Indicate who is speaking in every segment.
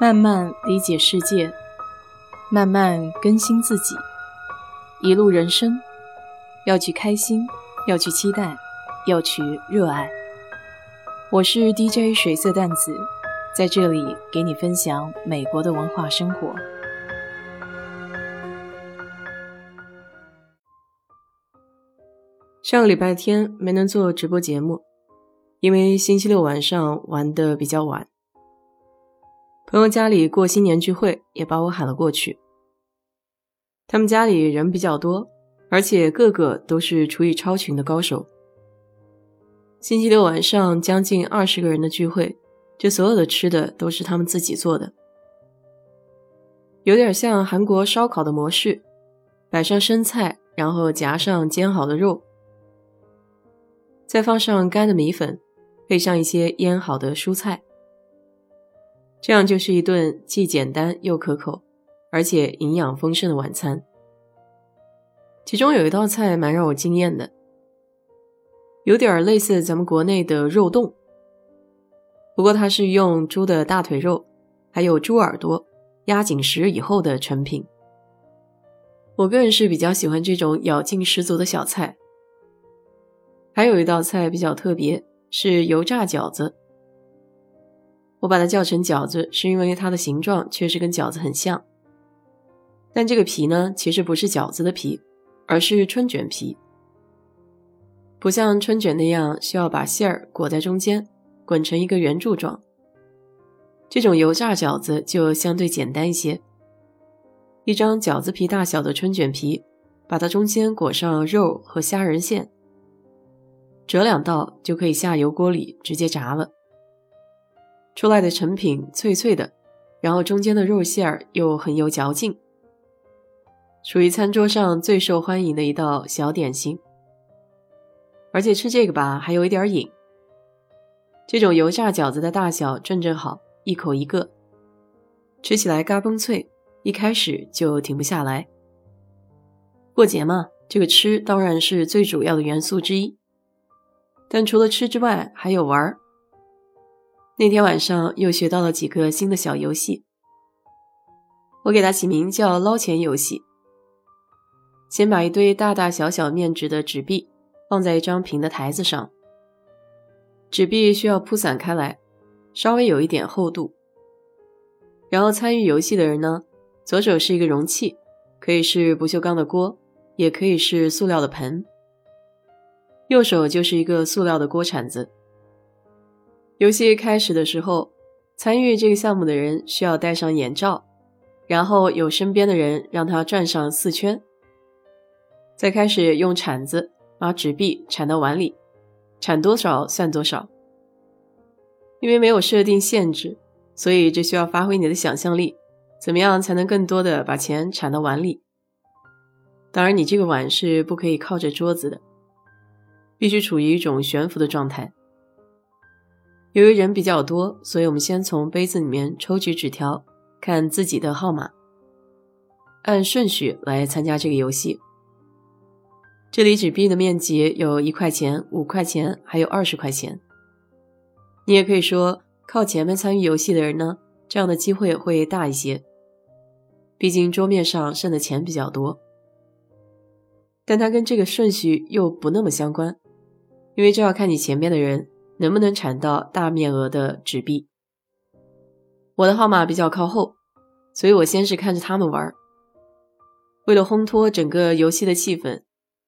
Speaker 1: 慢慢理解世界，慢慢更新自己。一路人生，要去开心，要去期待，要去热爱。我是 DJ 水色淡子，在这里给你分享美国的文化生活。
Speaker 2: 上个礼拜天没能做直播节目，因为星期六晚上玩的比较晚。朋友家里过新年聚会，也把我喊了过去。他们家里人比较多，而且个个都是厨艺超群的高手。星期六晚上将近二十个人的聚会，这所有的吃的都是他们自己做的，有点像韩国烧烤的模式，摆上生菜，然后夹上煎好的肉，再放上干的米粉，配上一些腌好的蔬菜。这样就是一顿既简单又可口，而且营养丰盛的晚餐。其中有一道菜蛮让我惊艳的，有点类似咱们国内的肉冻，不过它是用猪的大腿肉，还有猪耳朵压紧实以后的成品。我个人是比较喜欢这种咬劲十足的小菜。还有一道菜比较特别，是油炸饺子。我把它叫成饺子，是因为它的形状确实跟饺子很像，但这个皮呢，其实不是饺子的皮，而是春卷皮，不像春卷那样需要把馅儿裹在中间，滚成一个圆柱状。这种油炸饺子就相对简单一些，一张饺子皮大小的春卷皮，把它中间裹上肉和虾仁馅，折两道就可以下油锅里直接炸了。出来的成品脆脆的，然后中间的肉馅儿又很有嚼劲，属于餐桌上最受欢迎的一道小点心。而且吃这个吧，还有一点瘾。这种油炸饺子的大小正正好，一口一个，吃起来嘎嘣脆，一开始就停不下来。过节嘛，这个吃当然是最主要的元素之一，但除了吃之外，还有玩儿。那天晚上又学到了几个新的小游戏，我给它起名叫“捞钱游戏”。先把一堆大大小小面值的纸币放在一张平的台子上，纸币需要铺散开来，稍微有一点厚度。然后参与游戏的人呢，左手是一个容器，可以是不锈钢的锅，也可以是塑料的盆；右手就是一个塑料的锅铲子。游戏开始的时候，参与这个项目的人需要戴上眼罩，然后有身边的人让他转上四圈，再开始用铲子把纸币铲到碗里，铲多少算多少。因为没有设定限制，所以这需要发挥你的想象力，怎么样才能更多的把钱铲到碗里？当然，你这个碗是不可以靠着桌子的，必须处于一种悬浮的状态。由于人比较多，所以我们先从杯子里面抽取纸条，看自己的号码，按顺序来参加这个游戏。这里纸币的面积有一块钱、五块钱，还有二十块钱。你也可以说，靠前面参与游戏的人呢，这样的机会会大一些，毕竟桌面上剩的钱比较多。但它跟这个顺序又不那么相关，因为这要看你前面的人。能不能产到大面额的纸币？我的号码比较靠后，所以我先是看着他们玩。为了烘托整个游戏的气氛，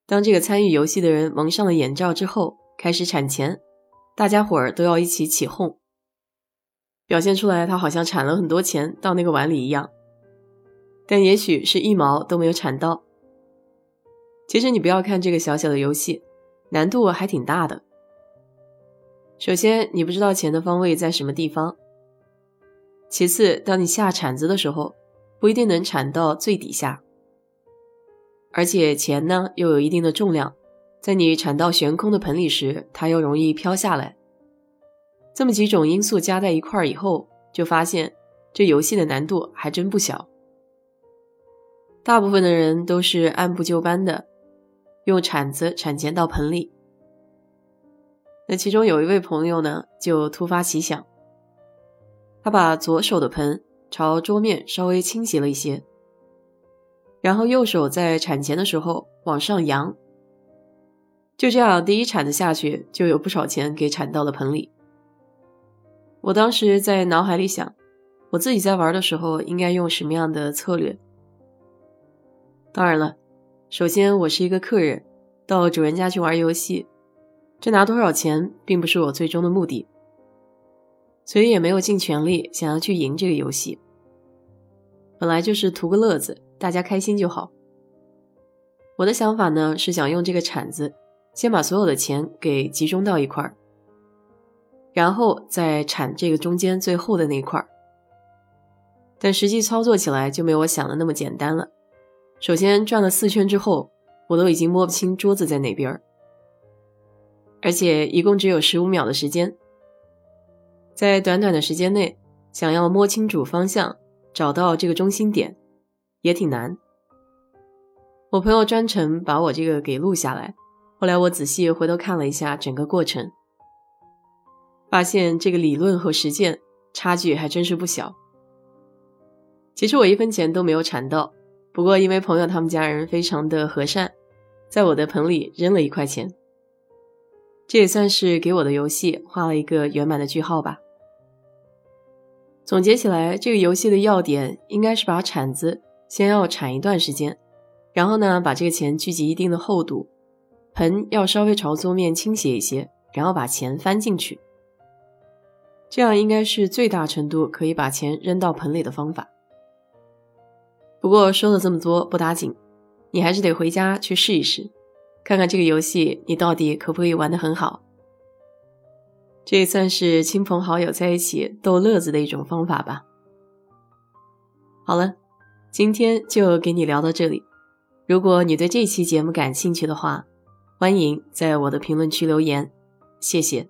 Speaker 2: 当这个参与游戏的人蒙上了眼罩之后，开始产钱，大家伙儿都要一起起哄，表现出来他好像产了很多钱到那个碗里一样，但也许是一毛都没有产到。其实你不要看这个小小的游戏，难度还挺大的。首先，你不知道钱的方位在什么地方。其次，当你下铲子的时候，不一定能铲到最底下。而且钱呢又有一定的重量，在你铲到悬空的盆里时，它又容易飘下来。这么几种因素加在一块儿以后，就发现这游戏的难度还真不小。大部分的人都是按部就班的，用铲子铲钱到盆里。那其中有一位朋友呢，就突发奇想，他把左手的盆朝桌面稍微倾斜了一些，然后右手在铲钱的时候往上扬，就这样第一铲子下去就有不少钱给铲到了盆里。我当时在脑海里想，我自己在玩的时候应该用什么样的策略？当然了，首先我是一个客人，到主人家去玩游戏，这拿多少钱并不是我最终的目的。所以也没有尽全力想要去赢这个游戏，本来就是图个乐子，大家开心就好。我的想法呢是想用这个铲子先把所有的钱给集中到一块儿，然后再铲这个中间最后的那块儿。但实际操作起来就没我想的那么简单了。首先转了四圈之后，我都已经摸不清桌子在哪边儿，而且一共只有十五秒的时间。在短短的时间内，想要摸清楚方向，找到这个中心点，也挺难。我朋友专程把我这个给录下来，后来我仔细回头看了一下整个过程，发现这个理论和实践差距还真是不小。其实我一分钱都没有铲到，不过因为朋友他们家人非常的和善，在我的盆里扔了一块钱。这也算是给我的游戏画了一个圆满的句号吧。总结起来，这个游戏的要点应该是把铲子先要铲一段时间，然后呢，把这个钱聚集一定的厚度，盆要稍微朝桌面倾斜一些，然后把钱翻进去，这样应该是最大程度可以把钱扔到盆里的方法。不过说了这么多不打紧，你还是得回家去试一试。看看这个游戏，你到底可不可以玩得很好？这也算是亲朋好友在一起逗乐子的一种方法吧。好了，今天就给你聊到这里。如果你对这期节目感兴趣的话，欢迎在我的评论区留言，谢谢。